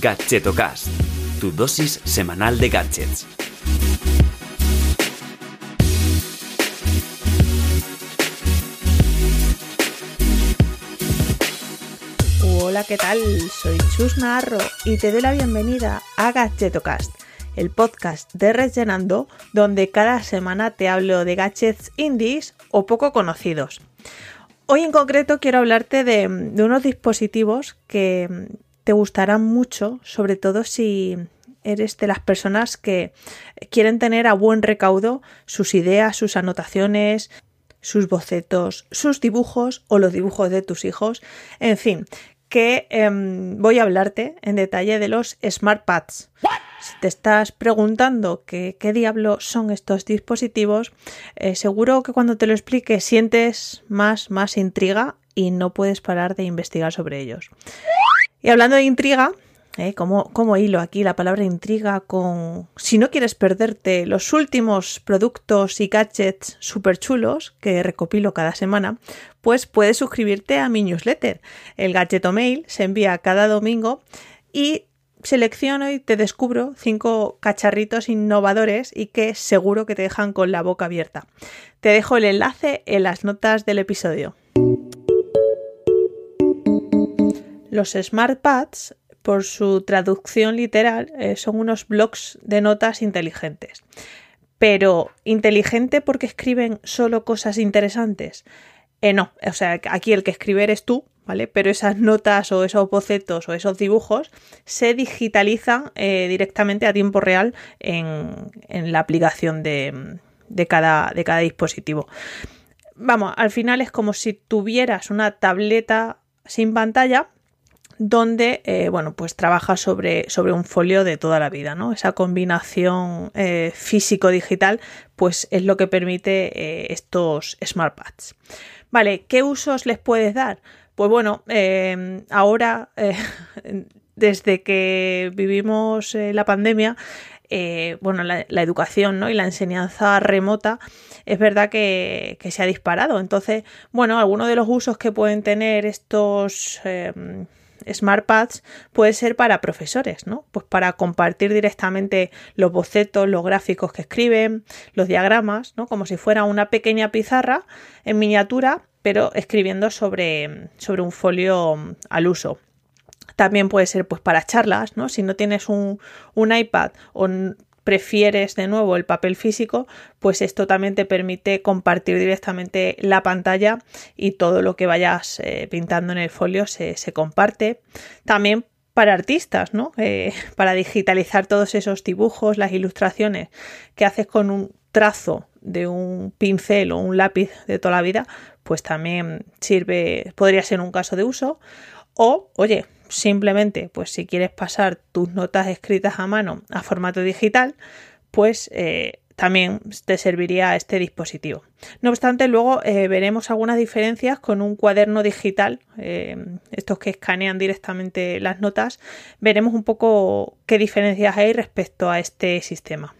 Gadgetocast, tu dosis semanal de gadgets. Hola, ¿qué tal? Soy Chus Narro y te doy la bienvenida a Gadgetocast, el podcast de Rellenando, donde cada semana te hablo de gadgets indies o poco conocidos. Hoy en concreto quiero hablarte de, de unos dispositivos que te gustarán mucho, sobre todo si eres de las personas que quieren tener a buen recaudo sus ideas, sus anotaciones, sus bocetos, sus dibujos o los dibujos de tus hijos, en fin, que em, voy a hablarte en detalle de los SmartPads. Si te estás preguntando qué, qué diablo son estos dispositivos, eh, seguro que cuando te lo explique sientes más, más intriga y no puedes parar de investigar sobre ellos. Y hablando de intriga, ¿eh? como, hilo aquí la palabra intriga con... Si no quieres perderte los últimos productos y gadgets súper chulos que recopilo cada semana, pues puedes suscribirte a mi newsletter. El Gadgeto Mail se envía cada domingo y selecciono y te descubro cinco cacharritos innovadores y que seguro que te dejan con la boca abierta. Te dejo el enlace en las notas del episodio. Los SmartPads por su traducción literal, eh, son unos blocs de notas inteligentes. Pero, ¿inteligente porque escriben solo cosas interesantes? Eh, no, o sea, aquí el que escribe eres tú, ¿vale? Pero esas notas o esos bocetos o esos dibujos se digitalizan eh, directamente a tiempo real en, la aplicación de, cada, de cada dispositivo. Vamos, al final es como si tuvieras una tableta sin pantalla, donde eh, bueno, pues trabaja sobre, sobre, un folio de toda la vida. ¿no? Esa combinación eh, físico-digital pues es lo que permite eh, estos SmartPads. Vale, ¿qué usos les puedes dar? Pues bueno, ahora, desde que vivimos la pandemia, bueno, la, educación ¿no? y la enseñanza remota es verdad que, que, se ha disparado. Entonces, bueno, algunos de los usos que pueden tener estos SmartPads puede ser para profesores, ¿no? Pues para compartir directamente los bocetos, los gráficos que escriben, los diagramas, ¿no? Como si fuera una pequeña pizarra en miniatura, pero escribiendo sobre, sobre un folio al uso. También puede ser pues para charlas, ¿no? Si no tienes un, un iPad o prefieres de nuevo el papel físico, pues esto también te permite compartir directamente la pantalla y todo lo que vayas eh, pintando en el folio se, comparte. También para artistas, ¿no? Eh, para digitalizar todos esos dibujos, las ilustraciones que haces con un trazo de un pincel o un lápiz de toda la vida, pues también sirve, podría ser un caso de uso. O, oye, simplemente, pues si quieres pasar tus notas escritas a mano a formato digital, pues eh, también te serviría este dispositivo. No obstante, luego eh, veremos algunas diferencias con un cuaderno digital, eh, estos que escanean directamente las notas, veremos un poco qué diferencias hay respecto a este sistema.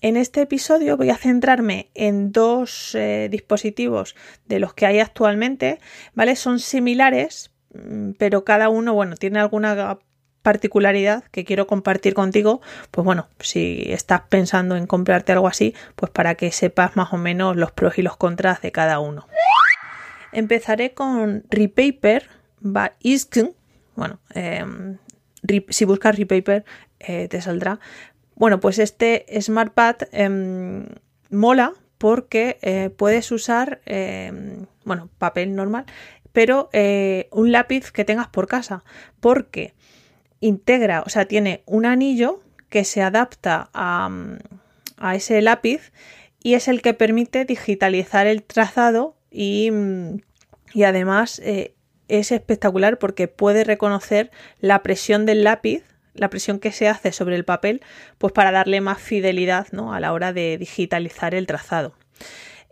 En este episodio voy a centrarme en dos dispositivos de los que hay actualmente, ¿vale? Son similares, pero cada uno, bueno, tiene alguna particularidad que quiero compartir contigo, pues bueno, si estás pensando en comprarte algo así, pues para que sepas más o menos los pros y los contras de cada uno. Empezaré con Repaper by Iskun. Bueno, em, si buscas Repaper eh, te saldrá. Bueno, pues este SmartPad em, mola porque eh, puedes usar, em, bueno, papel normal pero eh, un lápiz que tengas por casa, porque integra, o sea, tiene un anillo que se adapta a, ese lápiz y es el que permite digitalizar el trazado y, además eh, es espectacular porque puede reconocer la presión del lápiz la presión que se hace sobre el papel, pues para darle más fidelidad ¿no? a la hora de digitalizar el trazado.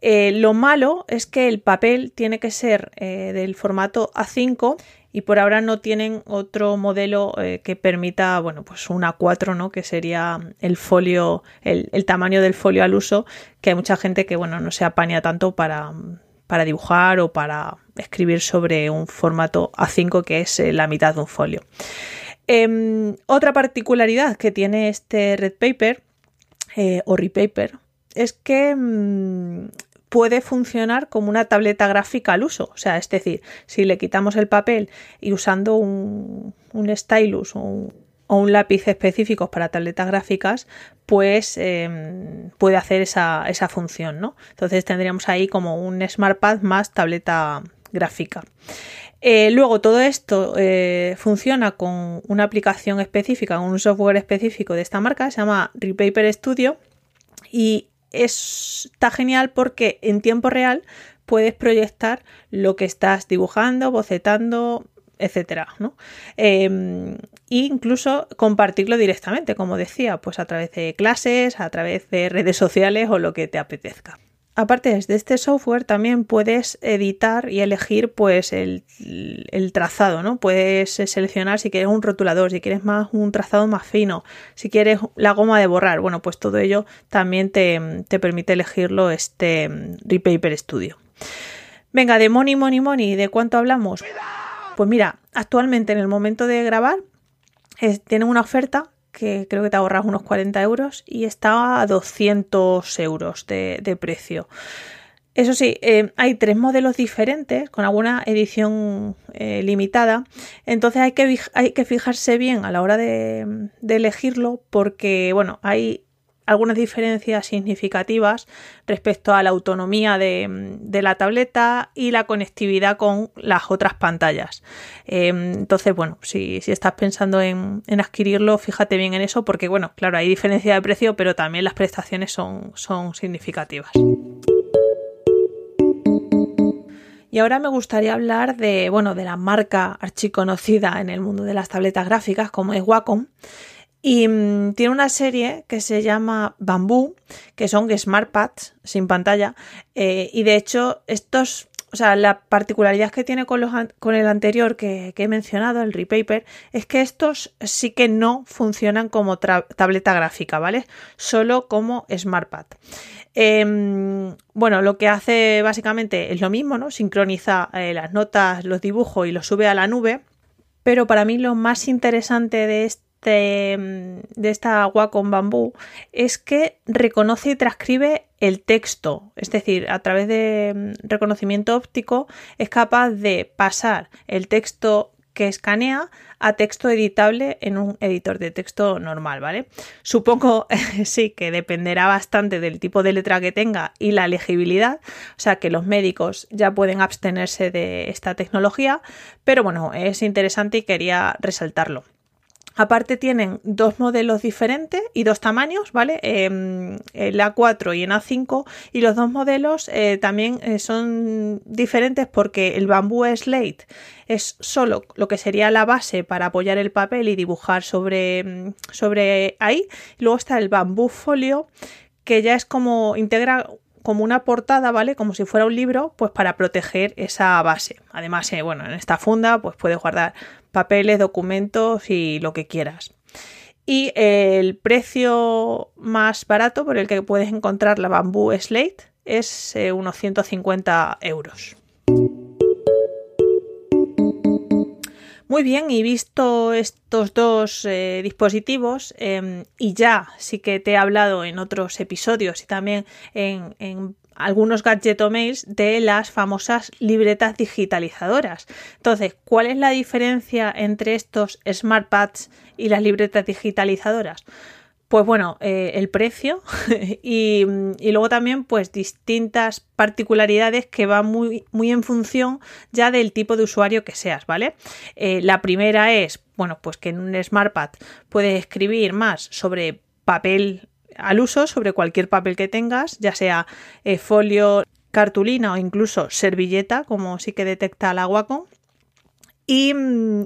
Eh, lo malo es que el papel tiene que ser eh, del formato A5 y por ahora no tienen otro modelo eh, que permita, bueno, pues un A4, ¿no? Que sería el folio, el, tamaño del folio al uso, que hay mucha gente que, bueno, no se apaña tanto para, para dibujar o para escribir sobre un formato A5 que es la mitad de un folio. Em, otra particularidad que tiene este Red Paper o Repaper es que mm, puede funcionar como una tableta gráfica al uso. O sea, es decir, si le quitamos el papel y usando un, stylus o un, lápiz específicos para tabletas gráficas, pues em, puede hacer esa, función, ¿no? Entonces tendríamos ahí como un SmartPad más tableta gráfica. Eh, luego todo esto eh, funciona con una aplicación específica, un software específico de esta marca, se llama Repaper Studio y está genial porque en tiempo real puedes proyectar lo que estás dibujando, bocetando, etcétera, ¿no? Em, e incluso compartirlo directamente, como decía, pues a través de clases, a través de redes sociales o lo que te apetezca. Aparte de este software también puedes editar y elegir pues el, trazado, ¿no? Puedes seleccionar si quieres un rotulador, si quieres más un trazado más fino, si quieres la goma de borrar, bueno, pues todo ello también te, permite elegirlo este Repaper Studio. Venga, de money, money, money, ¿de cuánto hablamos? Pues mira, actualmente en el momento de grabar tienen una oferta que creo que te ahorras unos 40 euros y está a 200 euros de, precio. Eso sí, eh, hay tres modelos diferentes con alguna edición eh, limitada, entonces hay que, hay que, fijarse bien a la hora de, de elegirlo porque, bueno, hay algunas diferencias significativas respecto a la autonomía de, la tableta y la conectividad con las otras pantallas. Em, entonces, bueno, si, estás pensando en, adquirirlo, fíjate bien en eso porque, bueno, claro, hay diferencia de precio, pero también las prestaciones son, son significativas. Y ahora me gustaría hablar de, bueno, de la marca archiconocida en el mundo de las tabletas gráficas como es Wacom y mm, tiene una serie que se llama Bamboo, que son SmartPads sin pantalla. Eh, y de hecho, estos, o sea, la particularidad que tiene con, los, con el anterior que, he mencionado, el Repaper, es que estos sí que no funcionan como tableta gráfica, ¿vale? Solo como SmartPad. Em, bueno, lo que hace básicamente es lo mismo, ¿no? Sincroniza eh, las notas, los dibujos y los sube a la nube. Pero para mí lo más interesante de este de, esta agua con bambú es que reconoce y transcribe el texto, es decir, a través de mm, reconocimiento óptico es capaz de pasar el texto que escanea a texto editable en un editor de texto normal, ¿vale? Supongo sí que dependerá bastante del tipo de letra que tenga y la legibilidad, o sea que los médicos ya pueden abstenerse de esta tecnología, pero bueno, es interesante y quería resaltarlo. Aparte tienen dos modelos diferentes y dos tamaños, ¿vale? Em, el A4 y el A5 y los dos modelos eh, también eh, son diferentes porque el bambú slate es solo lo que sería la base para apoyar el papel y dibujar sobre, mm, sobre ahí. Luego está el bambú folio que ya es como integra como una portada, ¿vale? Como si fuera un libro, pues para proteger esa base. Además, eh, bueno, en esta funda pues puedes guardar papeles, documentos y lo que quieras. Y el precio más barato por el que puedes encontrar la Bamboo Slate es eh, unos 150 euros. Muy bien, y visto estos dos eh, dispositivos, em, y ya sí que te he hablado en otros episodios y también en, en algunos mails de las famosas libretas digitalizadoras. Entonces, ¿cuál es la diferencia entre estos SmartPads y las libretas digitalizadoras? Pues bueno, eh, el precio y, luego también pues distintas particularidades que van muy, muy en función ya del tipo de usuario que seas, ¿vale? Eh, la primera es, bueno, pues que en un SmartPad puedes escribir más sobre papel al uso sobre cualquier papel que tengas, ya sea eh, folio, cartulina o incluso servilleta, como sí que detecta la Wacom. Y mm,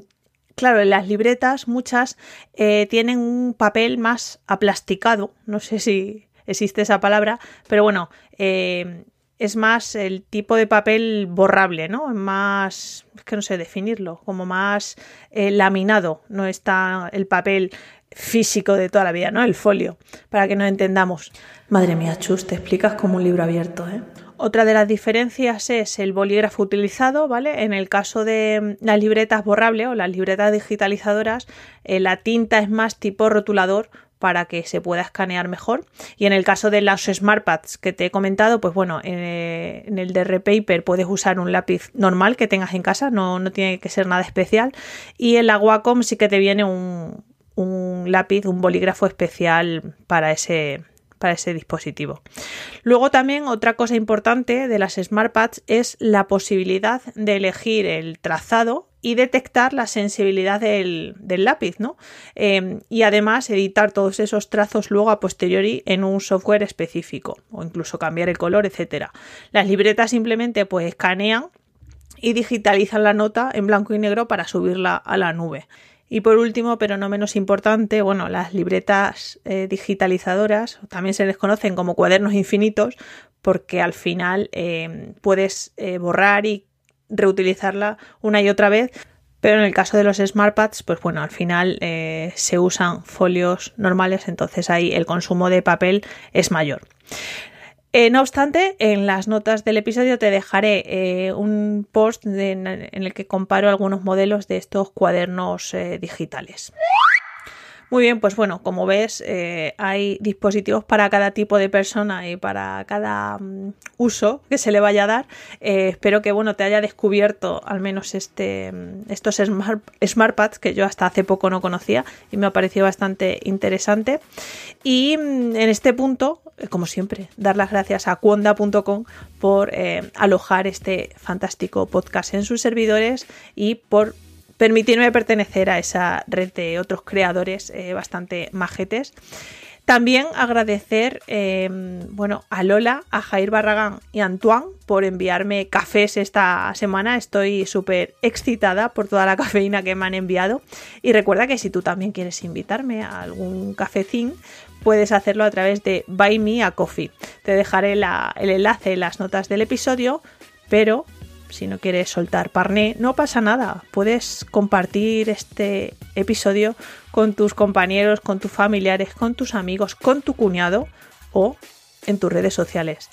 claro, en las libretas muchas eh, tienen un papel más aplasticado, no sé si existe esa palabra, pero bueno, eh, es más el tipo de papel borrable, ¿no? Más, es que no sé definirlo, como más laminado, no está el papel físico de toda la vida, ¿no? El folio, para que nos entendamos. Madre mía, Chus, te explicas como un libro abierto, ¿eh? Otra de las diferencias es el bolígrafo utilizado, ¿vale? En el caso de las libretas borrables o las libretas digitalizadoras, eh, la tinta es más tipo rotulador para que se pueda escanear mejor. Y en el caso de los SmartPads que te he comentado, pues bueno, eh, en el de Repaper puedes usar un lápiz normal que tengas en casa, no, no tiene que ser nada especial. Y en la Wacom sí que te viene un, un lápiz, un bolígrafo especial para ese, ese dispositivo. Luego también otra cosa importante de las SmartPads es la posibilidad de elegir el trazado y detectar la sensibilidad del, lápiz, ¿no? Em, y además editar todos esos trazos luego a posteriori en un software específico o incluso cambiar el color, etcétera. Las libretas simplemente pues escanean y digitalizan la nota en blanco y negro para subirla a la nube. Y por último, pero no menos importante, bueno, las libretas eh, digitalizadoras también se les conocen como cuadernos infinitos porque al final em, puedes eh, borrar y reutilizarla una y otra vez. Pero en el caso de los SmartPads, pues bueno, al final eh, se usan folios normales, entonces ahí el consumo de papel es mayor. Eh, no obstante, en las notas del episodio te dejaré eh, un post en el que comparo algunos modelos de estos cuadernos digitales. Muy bien, pues bueno, como ves, eh, hay dispositivos para cada tipo de persona y para cada mm, uso que se le vaya a dar. Eh, espero que bueno, te haya descubierto al menos este, mm, estos Smart, SmartPads que yo hasta hace poco no conocía y me ha parecido bastante interesante. Y mm, en este punto, eh, como siempre, dar las gracias a cuonda.com por alojar este fantástico podcast en sus servidores y por permitirme pertenecer a esa red de otros creadores eh, bastante majetes. También agradecer eh, bueno, a Lola, a Jair Barragán y a Antoine por enviarme cafés esta semana. Estoy súper excitada por toda la cafeína que me han enviado. Y recuerda que si tú también quieres invitarme a algún cafecín, puedes hacerlo a través de Buy Me a Coffee. Te dejaré el enlace en las notas del episodio, pero si no quieres soltar parné, no pasa nada. Puedes compartir este episodio con tus compañeros, con tus familiares, con tus amigos, con tu cuñado o en tus redes sociales.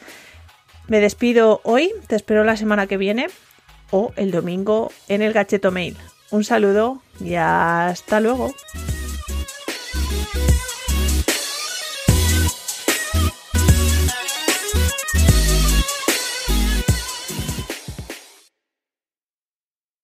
Me despido hoy, te espero la semana que viene o el domingo en el Gacheto Mail. Un saludo y hasta luego.